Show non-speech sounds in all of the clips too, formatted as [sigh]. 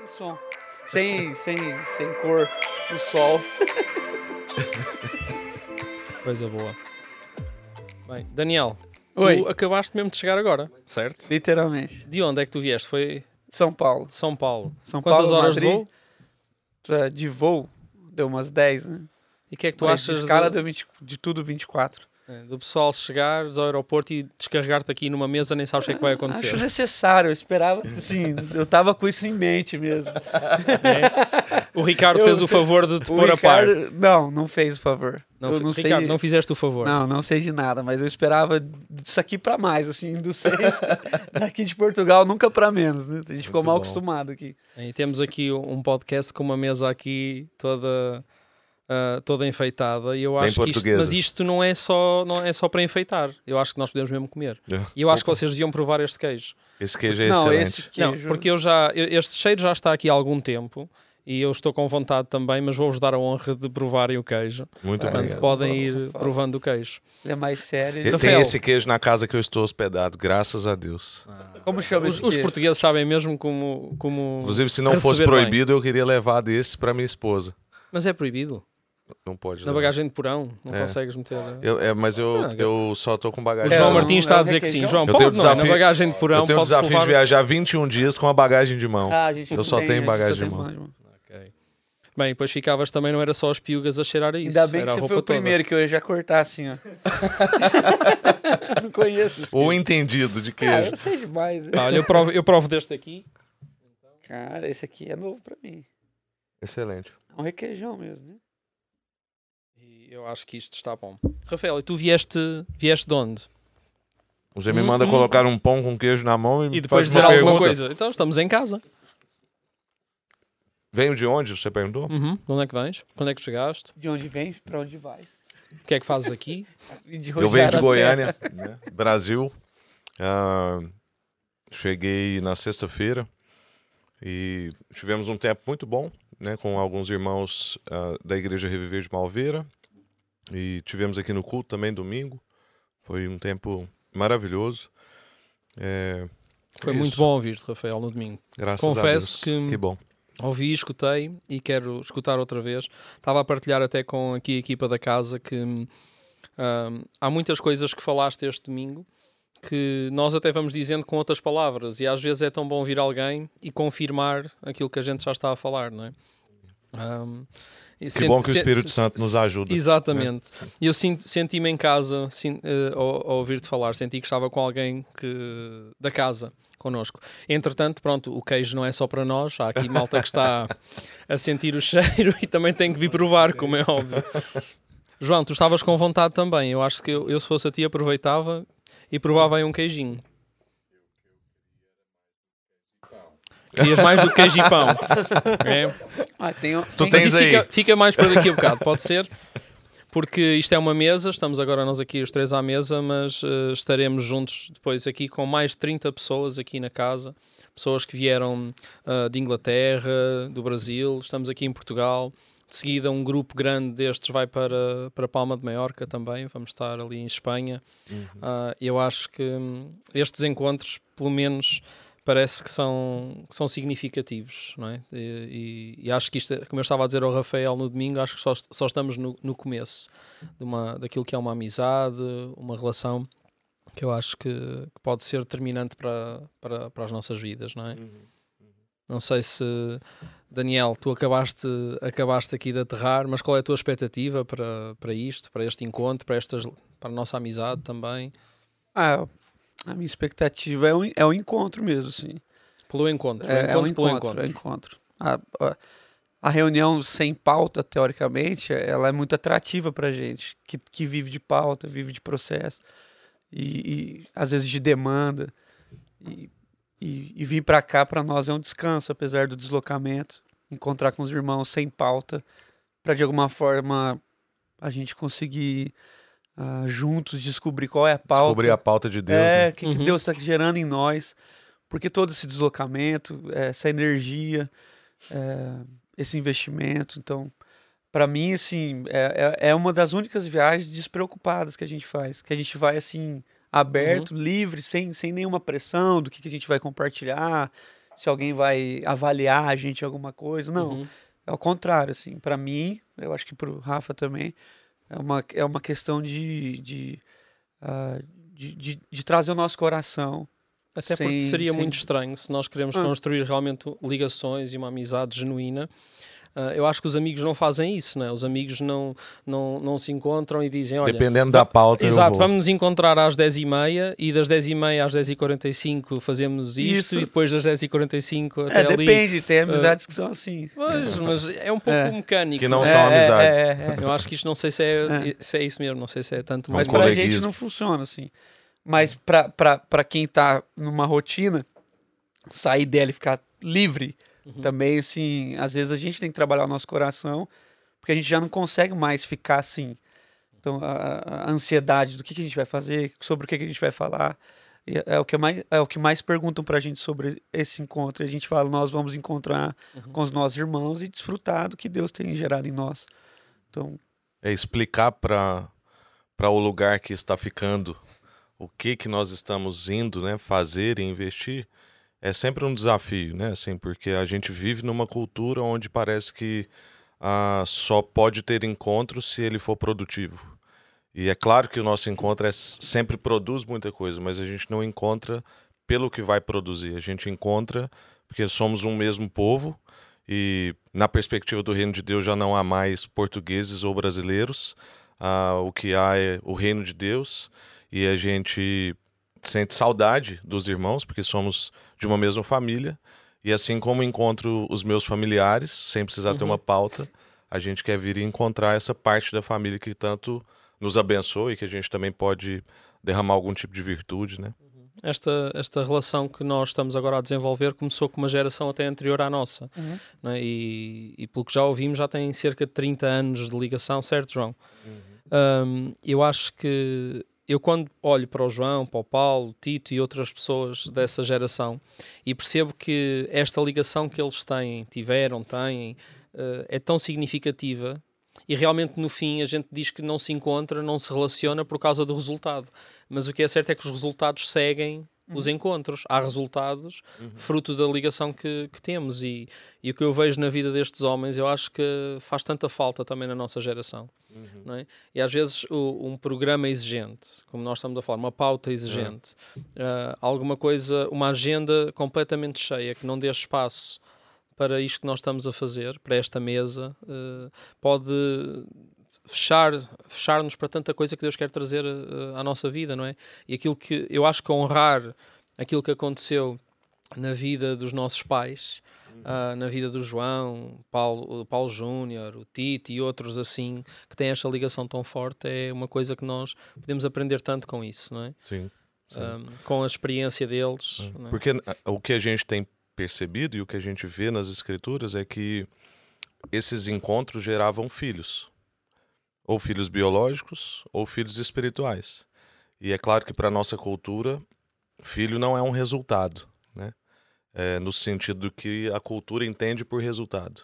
Sem som. Sem, sem, sem cor do sol. [laughs] Coisa boa. Bem, Daniel, Oi. tu acabaste mesmo de chegar agora, certo? Literalmente. De onde é que tu vieste? Foi São Paulo. de São Paulo. São Quantas Paulo, horas Madrid, de voo? é, De voo, deu umas 10, né? E o que é que tu Mas achas de escala do, deu 20, de tudo 24. É, do pessoal chegares ao aeroporto e descarregar-te aqui numa mesa nem sabes o que é que vai acontecer? Acho necessário, eu esperava, assim, eu tava com isso em mente mesmo. É? O Ricardo Eu- fez o favor de te pôr a par. Ricardo- Não, não fez o favor. Não, eu não Ricardo, sei. não fizeste o favor. Não, não sei de nada, mas eu esperava disso aqui pra mais, assim, dos seis [laughs] daqui de Portugal, nunca pra menos, né? A gente ficou Muito mal bom. acostumado aqui. E temos aqui um podcast com uma mesa aqui toda ah, toda enfeitada e eu Bem acho que isto, mas isto não é só não é só para enfeitar. Eu acho que nós podemos mesmo comer. [laughs] E eu acho que vocês deviam provar este queijo. Esse queijo é não, excelente. esse queijo. Não, porque eu já eu- este cheiro já está aqui há algum tempo e eu estou com vontade também, mas vou-vos dar a honra de provarem o queijo. Muito Portanto, obrigado. podem ir provando o queijo. É mais sério. Tem Rafael. esse queijo na casa que eu estou hospedado, graças a Deus. Como chama Os, os portugueses sabem mesmo como como Inclusive, se não fosse receber bem. proibido, eu queria levar desse para minha esposa. Mas é proibido. Não pode. Na levar. bagagem de porão, não É. consegues meter. Eu, é, mas eu, Ah, eu só tô com O bagagem. João É, Martins está é a dizer que sim. João, Eu pode, tenho não é? Na desafio- bagagem de porão eu tenho o desafio levar... de viajar 21 dias com a bagagem de mão. Ah, Eu só tem, tenho bagagem de mão. Bem, depois ficavas também, não era só as piugas a cheirar a isso. Ainda bem era que você foi o toda. primeiro que eu ia já cortar assim, ó. [laughs] não conheço Ou entendido de Ah, queijo. eu sei demais. Pá, olha, eu provo, eu provo deste aqui. Cara, esse aqui é novo pra mim. Excelente. É um requeijão mesmo, né? Eu acho que isto está bom. Rafael, e tu vieste, vieste de onde? Você me Hum, manda hum. colocar um pão com queijo na mão e, E depois dizer uma alguma pergunta. coisa. Então estamos em casa. Veio de onde? Você perguntou? Uhum. De onde é que vens? Quando é que chegaste? De onde vem, pra onde vai. O que é que fazes aqui? [laughs] Eu venho de Goiânia, né? Brasil. Ah, cheguei na sexta-feira e tivemos um tempo muito bom, né? Com alguns irmãos ah, da Igreja Reviver de Malveira. E tivemos aqui no culto também domingo. Foi um tempo maravilhoso. É, Foi isso. muito bom ouvir-te, Rafael, no domingo. Graças Confesso a Deus. que- Que bom. Ouvi, escutei e quero escutar outra vez. Estava a partilhar até com aqui a equipa da casa que hum, há muitas coisas que falaste este domingo que nós até vamos dizendo com outras palavras e às vezes é tão bom ouvir alguém e confirmar aquilo que a gente já está a falar, não é? E Que sente- bom que o Espírito se- Santo nos ajuda. Exatamente. E eu senti-me em casa sin- eh, ao, ao ouvir-te falar, senti que estava com alguém que, da casa connosco. Entretanto, pronto, o queijo não é só para nós, há aqui malta que está a sentir o [laughs] cheiro e também tem que vir provar, como é óbvio. João, tu estavas com vontade também. Eu acho que eu, eu, se fosse a ti, aproveitava e provava aí um queijinho. Querias mais do que queijo e pão. É? Ah, tem, Tu Mas tens isso aí. fica, fica mais para daqui a bocado, pode ser? Porque isto é uma mesa, estamos agora nós aqui os três à mesa, mas eh, estaremos juntos depois aqui com mais de 30 pessoas aqui na casa. Pessoas que vieram ah, de Inglaterra, do Brasil, estamos aqui em Portugal. De seguida, um grupo grande destes vai para, para Palma de Maiorca também. Vamos estar ali em Espanha. Ah, eu acho que hum, estes encontros, pelo menos, parece que são, que são significativos, não é? E, e- e acho que isto, é- como eu estava a dizer ao Rafael no domingo, acho que só, só estamos no, no começo de uma, daquilo que é uma amizade, uma relação que eu acho que, que pode ser determinante para, para, para as nossas vidas, não é? Não sei se, Daniel, tu acabaste, acabaste aqui de aterrar, mas qual é a tua expectativa para, para isto, para este encontro, para, estas, para a nossa amizade também? Ah, a minha expectativa é um, é um encontro mesmo, assim. Pelo encontro, É, é um encontro pelo encontro, é um encontro. A, a, a reunião sem pauta, teoricamente, ela é muito atrativa pra gente, que, que vive de pauta, vive de processo, e, e, às vezes de demanda. E, e, e vir pra cá, pra nós, é um descanso, apesar do deslocamento. Encontrar com os irmãos sem pauta, pra de alguma forma a gente conseguir ah, juntos descobrir qual é a pauta. Descobrir a pauta de Deus. É, né? o que, que Uhum. Deus está gerando em nós. Porque todo esse deslocamento, eh, essa energia, eh, esse investimento. Então, para mim, assim, é, é é uma das únicas viagens despreocupadas que a gente faz. Que a gente vai, assim, aberto, livre, sem, sem nenhuma pressão do que, que a gente vai compartilhar, se alguém vai avaliar a gente alguma coisa. Não, Uhum. é o contrário, assim. Para mim, eu acho que para o Rafa também, é uma, é uma questão de, de, ah, de, de, de trazer o nosso coração. Até porque Sem- seria sem- muito estranho se nós queremos Ah. construir realmente ligações e uma amizade genuína. Ah, eu acho que os amigos não fazem isso, né? Os amigos não, não, não se encontram e dizem: olha, Dependendo da pauta, Exato, vamos nos encontrar às 10h30 e das 10h30 às 10h45 fazemos isto Isso. e depois das 10h45 É, até ali. depende, tem amizades que são assim. Pois, mas é um pouco É. mecânico. Que não né? são amizades. É, é, é. Eu acho que isto não sei se é, É. se é isso mesmo, não sei se é tanto É um Mas mais. pra gente não funciona assim. Mas pra, pra, pra quem tá numa rotina, sair dela e ficar livre, Uhum. também, assim, às vezes a gente tem que trabalhar o nosso coração, porque a gente já não consegue mais ficar assim. Então, a, a ansiedade do que, que a gente vai fazer, sobre o que, que a gente vai falar. E É o que mais, é o que mais perguntam pra gente sobre esse encontro. E a gente fala, nós vamos encontrar Uhum. com os nossos irmãos e desfrutar do que Deus tem gerado em nós. Então, É explicar para para o lugar que está ficando o que que nós estamos indo, né, fazer e investir é sempre um desafio, né, assim, porque a gente vive numa cultura onde parece que ah, só pode ter encontro se ele for produtivo. E é claro que o nosso encontro é, sempre produz muita coisa, mas a gente não encontra pelo que vai produzir. A gente encontra porque somos um mesmo povo e na perspectiva do reino de Deus já não há mais portugueses ou brasileiros. Ah, o que há é o reino de Deus e a gente sente saudade dos irmãos porque somos de uma mesma família e assim como encontro os meus familiares sem precisar ter Uhum. uma pauta, a gente quer vir e encontrar essa parte da família que tanto nos abençoa e que a gente também pode derramar algum tipo de virtude, né? Esta, esta relação que nós estamos agora a desenvolver começou com uma geração até anterior à nossa. Uhum. né? E, e pelo que já ouvimos, já tem cerca de 30 anos de ligação, certo, João? Um, eu acho que eu quando olho para o João, para o Paulo, Tito e outras pessoas dessa geração e percebo que esta ligação que eles têm, tiveram, têm, eh, é tão significativa e realmente no fim a gente diz que não se encontra, não se relaciona por causa do resultado. Mas o que é certo é que os resultados seguem os encontros. Há resultados fruto da ligação que, que temos e, e o que eu vejo na vida destes homens eu acho que faz tanta falta também na nossa geração. Não é? E às vezes o- um programa exigente, como nós estamos a falar, uma pauta exigente, ah, alguma coisa, uma agenda completamente cheia que não dê espaço para isto que nós estamos a fazer, para esta mesa, ah, pode fechar fechar-nos para tanta coisa que Deus quer trazer ah, à nossa vida, não é? E aquilo que eu acho que honrar aquilo que aconteceu na vida dos nossos pais, ah, na vida do João, Paulo, Paulo Júnior, o Tito e outros assim, que têm esta ligação tão forte, é uma coisa que nós podemos aprender tanto com isso, não é? Sim. sim. Com a experiência deles. é? Porque ah, o que a gente tem percebido e o que a gente vê nas escrituras é que esses encontros geravam filhos. Ou filhos biológicos ou filhos espirituais. E é claro que para nossa cultura, filho não é um resultado, né? É, no sentido do que a cultura entende por resultado.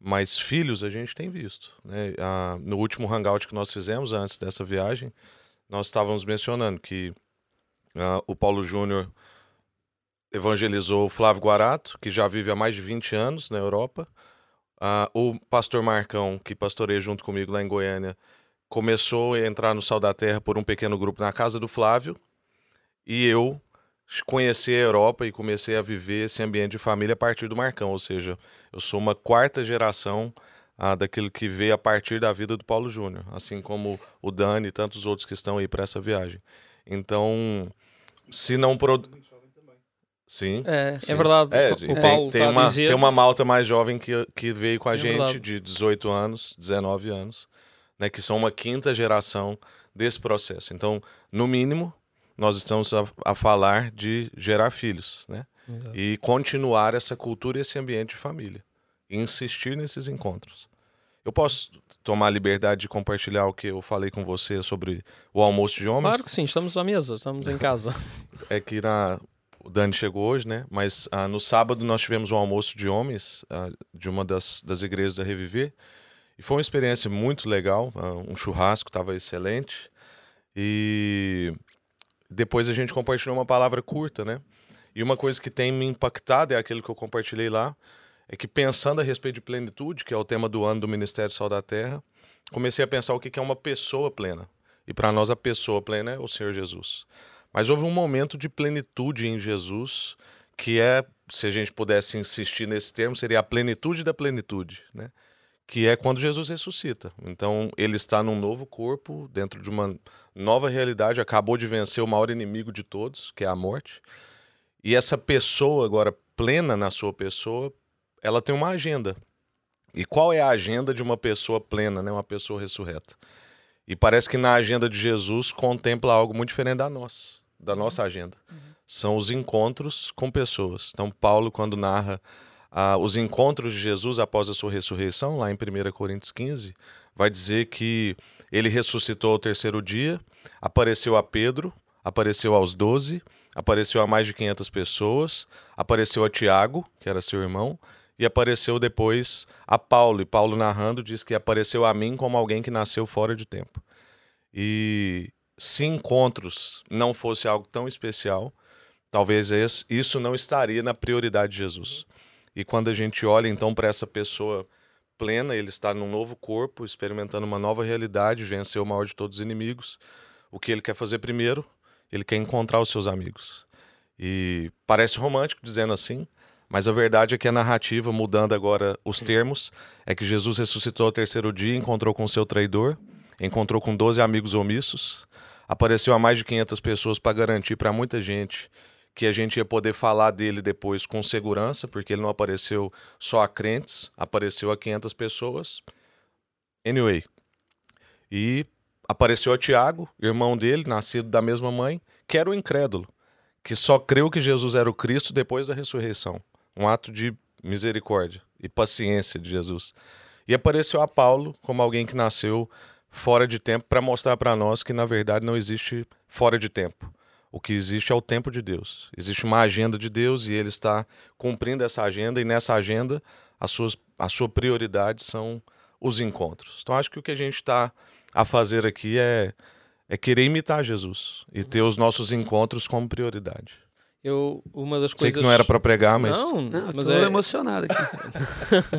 Mas filhos a gente tem visto. Né? No último hangout que nós fizemos antes dessa viagem, nós estávamos mencionando que ah, o Paulo Júnior evangelizou o Flávio Guarato, que já vive há mais de 20 anos na Europa. Ah, o pastor Marcão, que pastoreia junto comigo lá em Goiânia, começou a entrar no Sal da Terra por um pequeno grupo na casa do Flávio. E eu conheci a Europa e comecei a viver esse ambiente de família a partir do Marcão. Ou seja, eu sou uma quarta geração ah, daquilo que veio a partir da vida do Paulo Júnior, assim como o Dani e tantos outros que estão aí para essa viagem. Então, se não produ... Sim. é, É verdade, É, o tem, Paulo tem a uma, dizer- tem uma malta mais jovem que, que veio com a É gente, verdade. de 18 anos, 19 anos, né, que são uma quinta geração desse processo. Então, no mínimo, nós estamos a, a falar de gerar filhos, né? Exato. E continuar essa cultura e esse ambiente de família. E insistir nesses encontros. Eu posso tomar a liberdade de compartilhar o que eu falei com você sobre o almoço de homens? Claro que sim, estamos à mesa, estamos em casa. [laughs] é que na, o Dani chegou hoje, né? Mas ah, no sábado nós tivemos um almoço de homens ah, de uma das, das igrejas da Reviver. E foi uma experiência muito legal. ah, um churrasco estava excelente. E depois a gente compartilhou uma palavra curta, né? E uma coisa que tem me impactado é aquilo que eu compartilhei lá, é que pensando a respeito de plenitude, que é o tema do ano do Ministério Sal da Terra, comecei a pensar o que é uma pessoa plena. E para nós a pessoa plena é o Senhor Jesus. Mas houve um momento de plenitude em Jesus que é, se a gente pudesse insistir nesse termo, seria a plenitude da plenitude, né? Que é quando Jesus ressuscita. Então, ele está num novo corpo, dentro de uma nova realidade, acabou de vencer o maior inimigo de todos, que é a morte. E essa pessoa agora plena na sua pessoa, ela tem uma agenda. E qual é a agenda de uma pessoa plena, né? Uma pessoa ressurreta? E parece que na agenda de Jesus contempla algo muito diferente da nossa, da nossa agenda. Uhum. São os encontros com pessoas. Então, Paulo, quando narra ah, os encontros de Jesus após a sua ressurreição, lá em 1 Coríntios 15, vai dizer que ele ressuscitou ao terceiro dia, apareceu a Pedro, apareceu aos doze, apareceu a mais de 500 pessoas, apareceu a Tiago, que era seu irmão, e apareceu depois a Paulo. E Paulo narrando diz que apareceu a mim como alguém que nasceu fora de tempo. E se encontros não fosse algo tão especial, talvez isso não estaria na prioridade de Jesus. E quando a gente olha então para essa pessoa plena, ele está num novo corpo, experimentando uma nova realidade, venceu o maior de todos os inimigos. O que ele quer fazer primeiro? Ele quer encontrar os seus amigos. E parece romântico dizendo assim, mas a verdade é que a narrativa, mudando agora os termos, é que Jesus ressuscitou ao terceiro dia, encontrou com seu traidor, encontrou com 12 amigos omissos, apareceu a mais de 500 pessoas para garantir para muita gente que a gente ia poder falar dele depois com segurança, porque ele não apareceu só a crentes, apareceu a 500 pessoas. Anyway. E apareceu a Tiago, irmão dele, nascido da mesma mãe, que era o incrédulo, que só creu que Jesus era o Cristo depois da ressurreição um ato de misericórdia e paciência de Jesus. E apareceu a Paulo como alguém que nasceu fora de tempo para mostrar para nós que na verdade não existe fora de tempo. O que existe é o tempo de Deus. Existe uma agenda de Deus e ele está cumprindo essa agenda e nessa agenda as suas, a sua prioridade são os encontros. Então acho que o que a gente está a fazer aqui é, é querer imitar Jesus e ter os nossos encontros como prioridade. Eu, uma das Sei coisas... que não era para pregar, mas. Não, Não, mas tô é... emocionado aqui.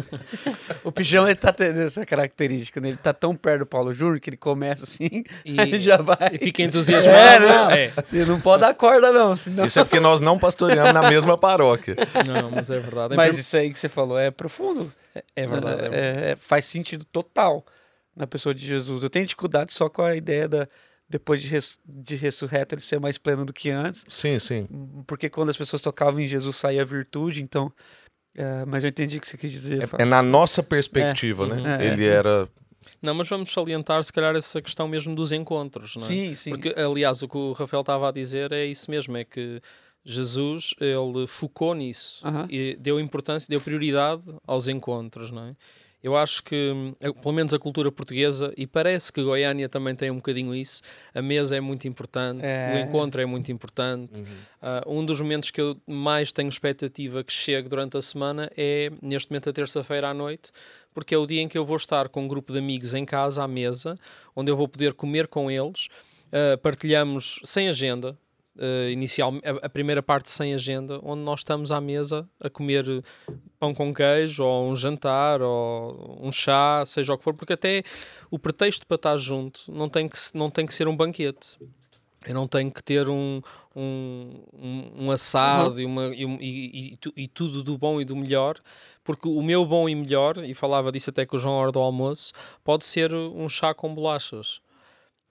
[laughs] o Pijão ele tá tendo essa característica, né? Ele tá tão perto do Paulo Júnior que ele começa assim, E- [laughs] aí já vai. E fica entusiasmado. É, não. É. Você não pode dar corda, não. Senão... Isso é porque nós não pastoreamos na mesma paróquia. Não, mas é verdade. Em Mas isso aí que você falou é profundo. É verdade. É, verdade. É- é- faz sentido total na pessoa de Jesus. Eu tenho dificuldade só com a ideia da depois de, res, de ressurreto ele ser mais pleno do que antes, Sim, sim. porque quando as pessoas tocavam em Jesus saía a virtude, então. é, mas eu entendi o que você quis dizer. É, é na nossa perspectiva, Uhum. né? É, Ele é. era. Não, mas vamos salientar, se calhar, essa questão mesmo dos encontros, não é? Sim, sim. Porque, aliás, o que o Rafael estava a dizer é isso mesmo, é que Jesus, ele focou nisso e deu importância, deu prioridade aos encontros, não é? Eu acho que, eh, pelo menos a cultura portuguesa, e parece que Goiânia também tem um bocadinho isso, a mesa é muito importante, É. o encontro é muito importante. Ah, um dos momentos que eu mais tenho expectativa que chegue durante a semana é, neste momento, a terça-feira à noite, porque é o dia em que eu vou estar com um grupo de amigos em casa, à mesa, onde eu vou poder comer com eles. Ah, partilhamos sem agenda, ah, inicial, a, a primeira parte sem agenda, onde nós estamos à mesa a comer pão com queijo, ou um jantar, ou um chá, seja o que for, porque até o pretexto para estar junto não tem que, não tem que ser um banquete. Eu não tenho que ter um, um, um, um assado e, uma, e, e- e tu- tudo do bom e do melhor, porque o meu bom e melhor, e falava disso até com o João hora do almoço, pode ser um chá com bolachas.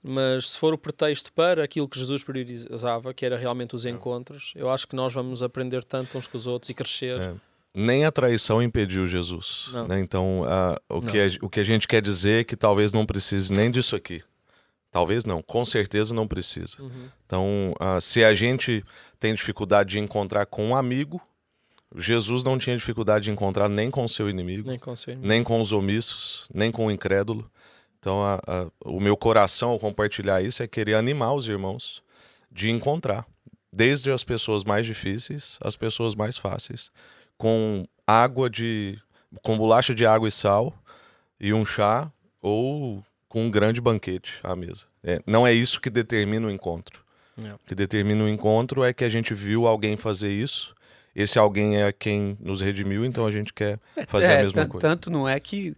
Mas se for o pretexto para aquilo que Jesus priorizava, que era realmente os encontros, eu acho que nós vamos aprender tanto uns com os outros e crescer. É. Nem a traição impediu Jesus. Né? Então, ah, o, Não. que a, o que a gente quer dizer é que talvez não precise nem disso aqui. Talvez não, com certeza não precisa. Uhum. Então, ah, se a gente tem dificuldade de encontrar com um amigo, Jesus não tinha dificuldade de encontrar nem com o seu inimigo, Nem consigo. nem com os omissos, nem com o incrédulo. Então, a- a- o meu coração ao compartilhar isso é querer animar os irmãos de encontrar, desde as pessoas mais difíceis às pessoas mais fáceis, com água de. com bolacha de água e sal e um chá, ou com um grande banquete à mesa. É, não é isso que determina o encontro. É. O que determina o encontro é que a gente viu alguém fazer isso. Esse alguém é quem nos redimiu, então a gente quer fazer É, a mesma coisa. Tanto não é que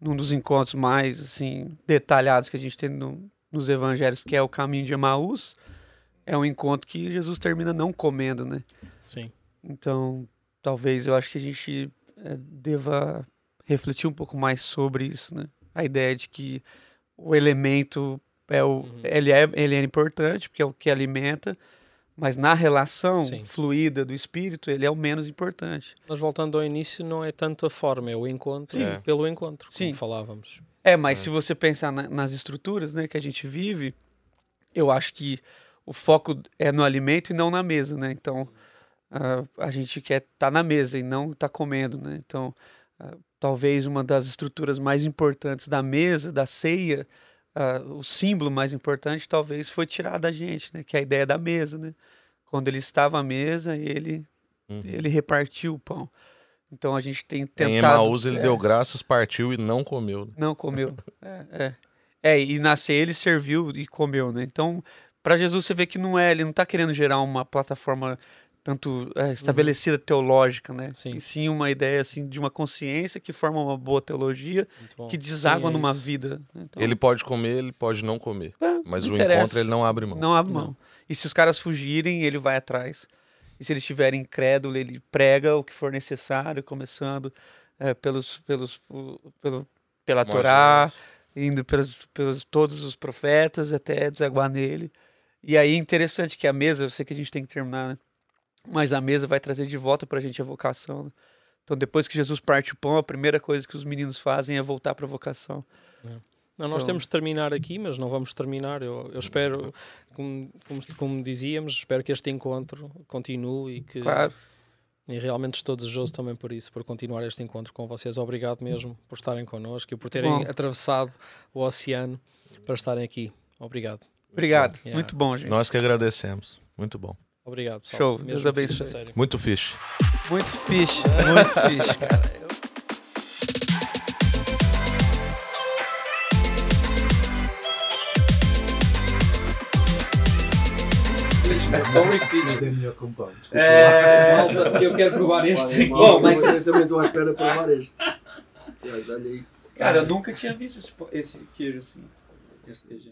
num dos encontros mais assim detalhados que a gente tem no- nos evangelhos, que é o caminho de Emaús, é um encontro que Jesus termina não comendo, né? Sim. Então, talvez eu acho que a gente eh, deva refletir um pouco mais sobre isso, né? A ideia de que o elemento é o, Uhum. ele é ele é importante porque é o que alimenta, mas na relação Sim. fluida do espírito ele é o menos importante. Mas voltando ao início, não é tanto a forma, é o encontro Sim. pelo encontro, como Sim. falávamos. É, mas É. se você pensar na- nas estruturas, né, que a gente vive, eu acho que o foco é no alimento e não na mesa, né? Então, a gente quer estar na mesa e não estar comendo, né? Então, ah, talvez uma das estruturas mais importantes da mesa, da ceia, ah, o símbolo mais importante, talvez foi tirado da gente, né? Que é a ideia da mesa, né? Quando ele estava à mesa, ele Uhum. ele repartiu o pão. Então a gente tem Em tentado Emaús ele é, deu graças, partiu e não comeu. né? não comeu. [laughs] É, é. É, e na ceia ele serviu e comeu, né? Então, para Jesus você vê que não é, ele não tá querendo gerar uma plataforma tanto é, estabelecida teológica, né? Sim. E sim uma ideia assim de uma consciência que forma uma boa teologia que deságua Sim, é numa isso. vida. né? Então, Ele pode comer, ele pode não comer. é, Mas não o interessa. encontro ele não abre mão. Não abre mão. E se os caras fugirem, ele vai atrás. E se eles estiverem incrédulos, ele prega o que for necessário, começando é, pelos, pelos, pelo, pela Moisés. Torá, indo pelos, pelos todos os profetas até desaguar nele. E aí interessante que a mesa, eu sei que a gente tem que terminar, né? Mas a mesa vai trazer de volta pra gente a vocação. né? Então depois que Jesus parte o pão, a primeira coisa que os meninos fazem é voltar pra vocação. Não, nós Então- temos de terminar aqui, mas não vamos terminar. Eu, eu espero, como, como, como dizíamos, espero que este encontro continue e que Claro. e realmente estou desejoso também por isso, por continuar este encontro com vocês. Obrigado mesmo por estarem connosco e por terem Bom. atravessado o oceano para estarem aqui. Obrigado. Obrigado. Yeah. Muito bom, gente. Nós que agradecemos. Muito bom. Obrigado, pessoal. Show. Mesmo Deus fixe, abençoe. sério. Muito fish. Muito fixe. Muito fixe, [laughs] cara. É melhor com pão. desculpa lá. É... Malta, eu quero provar este. Bom, mas- eu também estou à espera de provar este. Olha aí. Cara, eu nunca tinha visto esse, esse queijo assim. Este queijo.